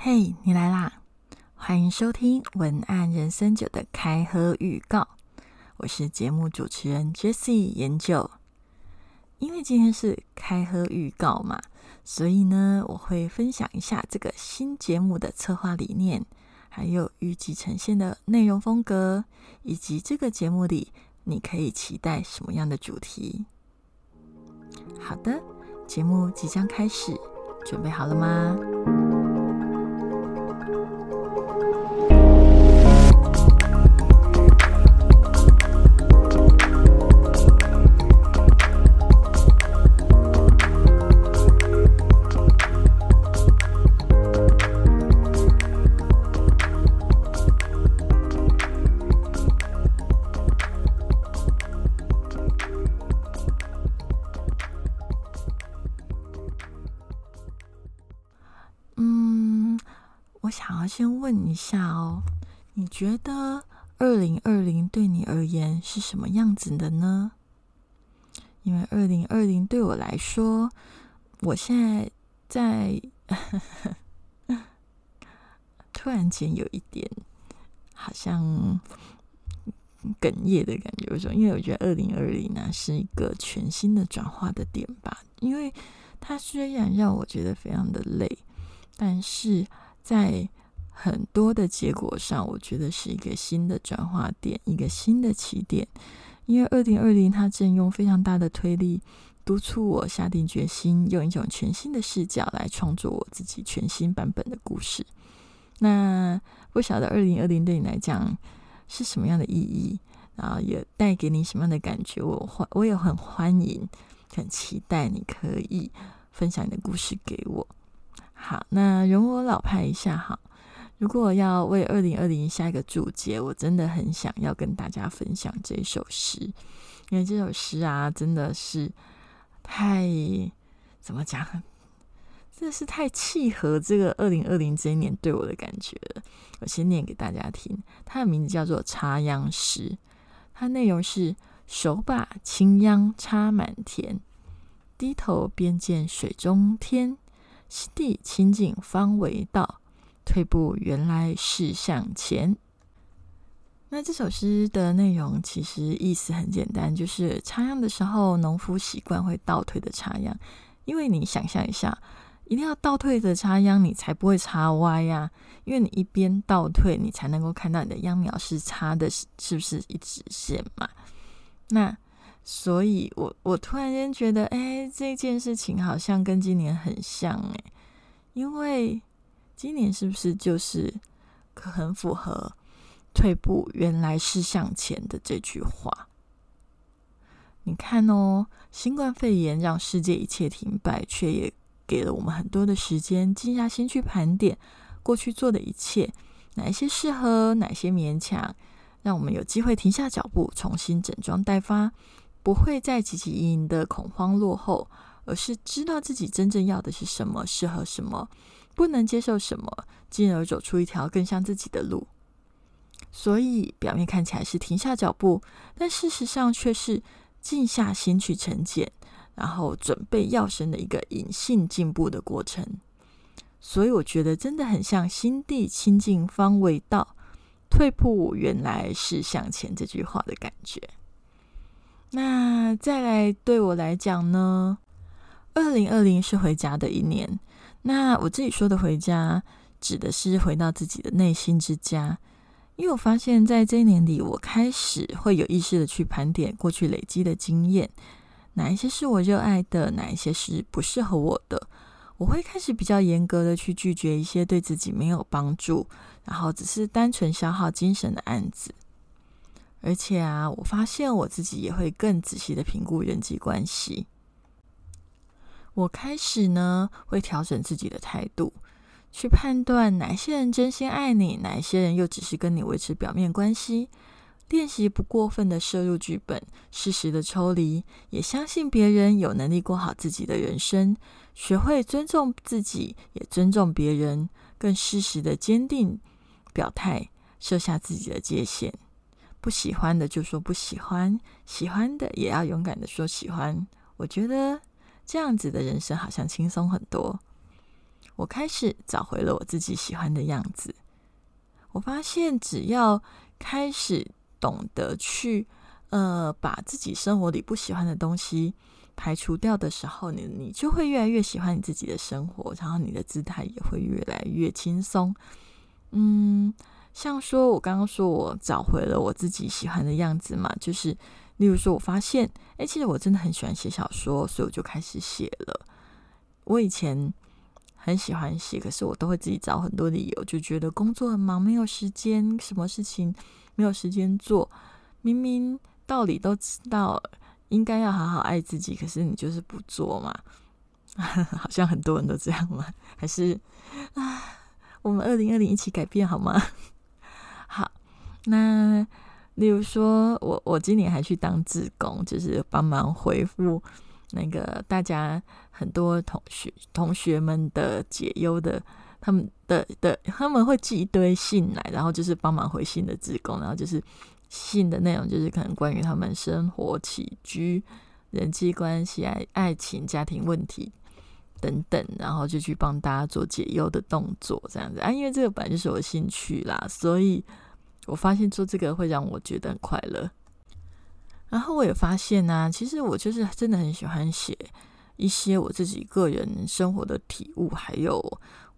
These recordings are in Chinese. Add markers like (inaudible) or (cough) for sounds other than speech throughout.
嘿，你来啦！欢迎收听文案人生九的开盒预告，我是节目主持人 Jessie 研究。因为今天是开盒预告嘛，所以呢，我会分享一下这个新节目的策划理念，还有预计呈现的内容风格，以及这个节目里你可以期待什么样的主题。好的，节目即将开始，准备好了吗？想要先问一下哦，你觉得二零二零对你而言是什么样子的呢？因为二零二零对我来说，我现在在 (laughs) 突然间有一点好像哽咽的感觉，为什么？因为我觉得二零二零呢是一个全新的转化的点吧，因为它虽然让我觉得非常的累。但是在很多的结果上，我觉得是一个新的转化点，一个新的起点。因为二零二零，它正用非常大的推力督促我下定决心，用一种全新的视角来创作我自己全新版本的故事。那不晓得二零二零对你来讲是什么样的意义？然后也带给你什么样的感觉？我欢，我也很欢迎，很期待你可以分享你的故事给我。好，那容我老派一下哈。如果要为二零二零下一个注解，我真的很想要跟大家分享这首诗，因为这首诗啊，真的是太怎么讲，真的是太契合这个二零二零这一年对我的感觉了。我先念给大家听，它的名字叫做《插秧诗》，它内容是：手把青秧插满田，低头便见水中天。心地清净方为道，退步原来是向前。那这首诗的内容其实意思很简单，就是插秧的时候，农夫习惯会倒退的插秧，因为你想象一下，一定要倒退的插秧，你才不会插歪呀。因为你一边倒退，你才能够看到你的秧苗是插的是是不是一直线嘛？那。所以，我我突然间觉得，哎，这件事情好像跟今年很像，哎，因为今年是不是就是很符合“退步原来是向前”的这句话？你看哦，新冠肺炎让世界一切停摆，却也给了我们很多的时间，静下心去盘点过去做的一切，哪一些适合，哪些勉强，让我们有机会停下脚步，重新整装待发。不会再汲汲营营的恐慌落后，而是知道自己真正要的是什么，适合什么，不能接受什么，进而走出一条更像自己的路。所以表面看起来是停下脚步，但事实上却是静下心去沉淀，然后准备要生的一个隐性进步的过程。所以我觉得真的很像心地清净方为道，退步原来是向前这句话的感觉。那再来对我来讲呢？二零二零是回家的一年。那我自己说的回家，指的是回到自己的内心之家。因为我发现，在这一年里，我开始会有意识的去盘点过去累积的经验，哪一些是我热爱的，哪一些是不适合我的。我会开始比较严格的去拒绝一些对自己没有帮助，然后只是单纯消耗精神的案子。而且啊，我发现我自己也会更仔细的评估人际关系。我开始呢，会调整自己的态度，去判断哪些人真心爱你，哪些人又只是跟你维持表面关系。练习不过分的摄入剧本，适时的抽离，也相信别人有能力过好自己的人生。学会尊重自己，也尊重别人，更适时的坚定表态，设下自己的界限。不喜欢的就说不喜欢，喜欢的也要勇敢的说喜欢。我觉得这样子的人生好像轻松很多。我开始找回了我自己喜欢的样子。我发现，只要开始懂得去呃把自己生活里不喜欢的东西排除掉的时候，你你就会越来越喜欢你自己的生活，然后你的姿态也会越来越轻松。嗯，像说我刚刚说我找回了我自己喜欢的样子嘛，就是例如说我发现，哎，其实我真的很喜欢写小说，所以我就开始写了。我以前。很喜欢写，可是我都会自己找很多理由，就觉得工作很忙，没有时间，什么事情没有时间做。明明道理都知道，应该要好好爱自己，可是你就是不做嘛。(laughs) 好像很多人都这样嘛，还是啊，我们二零二零一起改变好吗？那例如说我我今年还去当志工，就是帮忙回复。那个大家很多同学同学们的解忧的，他们的的他们会寄一堆信来，然后就是帮忙回信的志工，然后就是信的内容就是可能关于他们生活起居、人际关系、爱爱情、家庭问题等等，然后就去帮大家做解忧的动作，这样子啊，因为这个本来就是我兴趣啦，所以我发现做这个会让我觉得很快乐。然后我也发现呢，其实我就是真的很喜欢写一些我自己个人生活的体悟，还有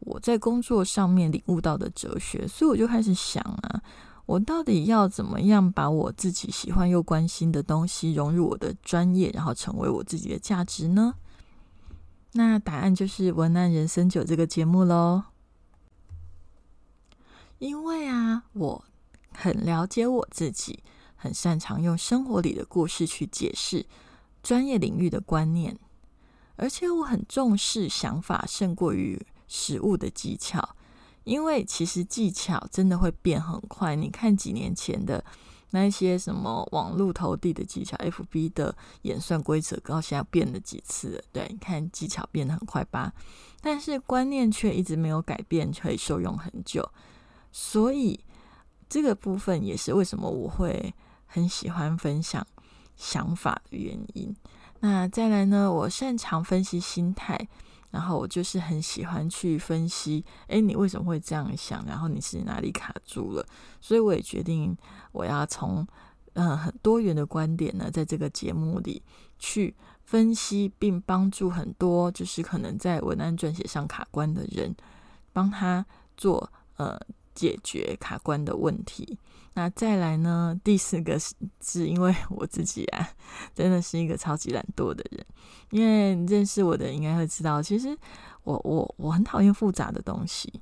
我在工作上面领悟到的哲学。所以我就开始想啊，我到底要怎么样把我自己喜欢又关心的东西融入我的专业，然后成为我自己的价值呢？那答案就是《文案人生九》这个节目喽。因为啊，我很了解我自己。很擅长用生活里的故事去解释专业领域的观念，而且我很重视想法胜过于实物的技巧，因为其实技巧真的会变很快。你看几年前的那些什么网络投递的技巧，FB 的演算规则，到现在变了几次？对，你看技巧变得很快吧，但是观念却一直没有改变，可以受用很久。所以这个部分也是为什么我会。很喜欢分享想法的原因。那再来呢？我擅长分析心态，然后我就是很喜欢去分析，哎，你为什么会这样想？然后你是哪里卡住了？所以我也决定，我要从嗯很多元的观点呢，在这个节目里去分析，并帮助很多就是可能在文案撰写上卡关的人，帮他做呃解决卡关的问题。那再来呢？第四个是是因为我自己啊，(laughs) 真的是一个超级懒惰的人。因为认识我的应该会知道，其实我我我很讨厌复杂的东西，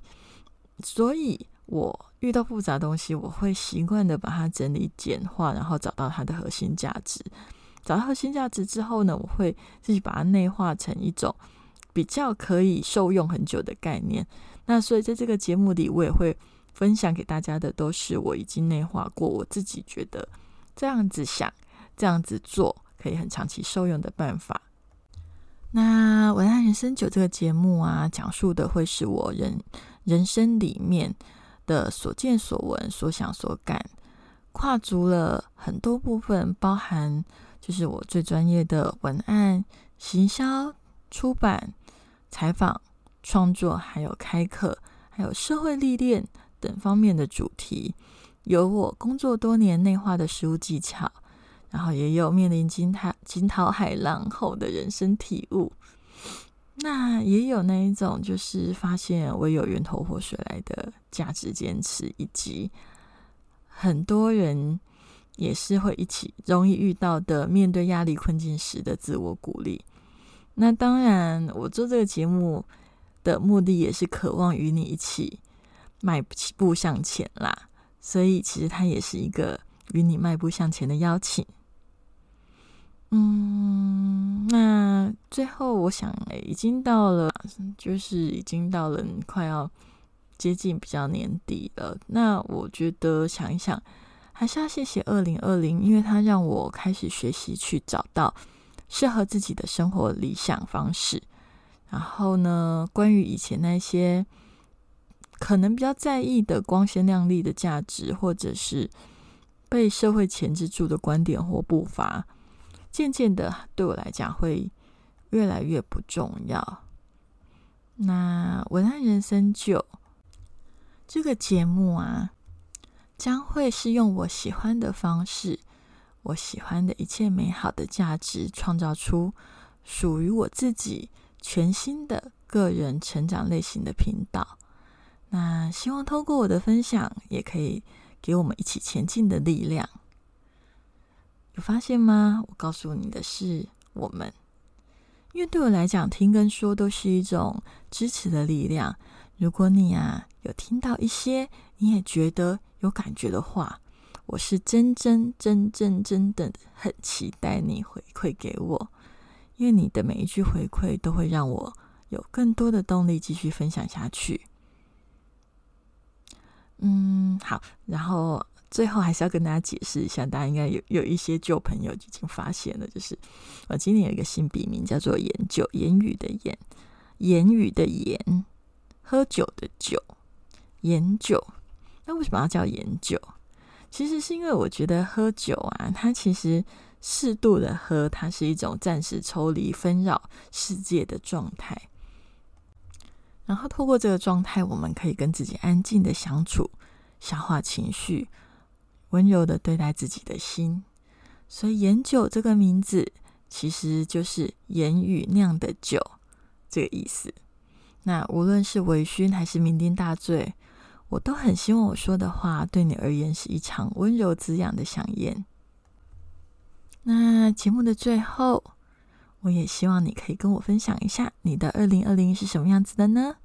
所以我遇到复杂东西，我会习惯的把它整理简化，然后找到它的核心价值。找到核心价值之后呢，我会自己把它内化成一种比较可以受用很久的概念。那所以在这个节目里，我也会。分享给大家的都是我已经内化过，我自己觉得这样子想、这样子做可以很长期受用的办法。那《文案人生九》这个节目啊，讲述的会是我人人生里面的所见所闻、所想所感，跨足了很多部分，包含就是我最专业的文案、行销、出版、采访、创作，还有开课，还有社会历练。等方面的主题，有我工作多年内化的实务技巧，然后也有面临惊涛惊涛骇浪后的人生体悟。那也有那一种，就是发现我有源头活水来的价值坚持，以及很多人也是会一起容易遇到的面对压力困境时的自我鼓励。那当然，我做这个节目的目的也是渴望与你一起。迈步向前啦，所以其实它也是一个与你迈步向前的邀请。嗯，那最后我想，已经到了，就是已经到了快要接近比较年底了。那我觉得想一想，还是要谢谢二零二零，因为它让我开始学习去找到适合自己的生活理想方式。然后呢，关于以前那些。可能比较在意的光鲜亮丽的价值，或者是被社会钳制住的观点或步伐，渐渐的对我来讲会越来越不重要。那文案人生九这个节目啊，将会是用我喜欢的方式，我喜欢的一切美好的价值，创造出属于我自己全新的个人成长类型的频道。那希望透过我的分享，也可以给我们一起前进的力量。有发现吗？我告诉你的是我们。因为对我来讲，听跟说都是一种支持的力量。如果你啊有听到一些，你也觉得有感觉的话，我是真真真真真的很期待你回馈给我，因为你的每一句回馈都会让我有更多的动力继续分享下去。嗯，好，然后。最后还是要跟大家解释一下，大家应该有有一些旧朋友已经发现了，就是我今年有一个新笔名叫做“言酒”，言语的言，言语的言，喝酒的酒，言酒。那为什么要叫言酒？其实是因为我觉得喝酒啊，它其实适度的喝，它是一种暂时抽离纷扰世界的状态。然后透过这个状态，我们可以跟自己安静的相处，消化情绪。温柔的对待自己的心，所以“言酒”这个名字其实就是言语酿的酒这个意思。那无论是微醺还是酩酊大醉，我都很希望我说的话对你而言是一场温柔滋养的响宴。那节目的最后，我也希望你可以跟我分享一下你的二零二零是什么样子的呢？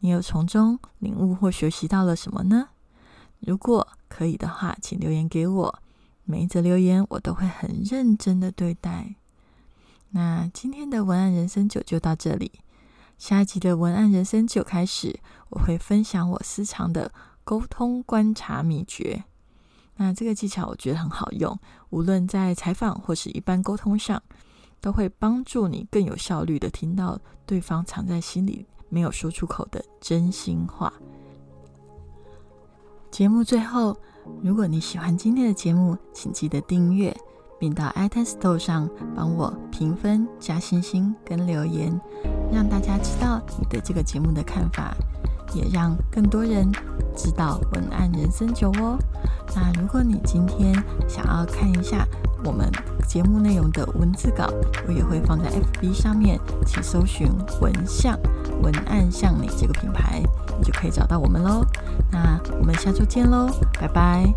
你有从中领悟或学习到了什么呢？如果可以的话，请留言给我。每一则留言我都会很认真的对待。那今天的文案人生九就到这里，下一集的文案人生九开始，我会分享我私藏的沟通观察秘诀。那这个技巧我觉得很好用，无论在采访或是一般沟通上，都会帮助你更有效率的听到对方藏在心里没有说出口的真心话。节目最后，如果你喜欢今天的节目，请记得订阅，并到 iTunes Store 上帮我评分、加星星跟留言，让大家知道你对这个节目的看法，也让更多人知道文案人生酒哦。那如果你今天想要看一下我们节目内容的文字稿，我也会放在 FB 上面，请搜寻“文像文案像你”这个品牌。你就可以找到我们喽。那我们下周见喽，拜拜。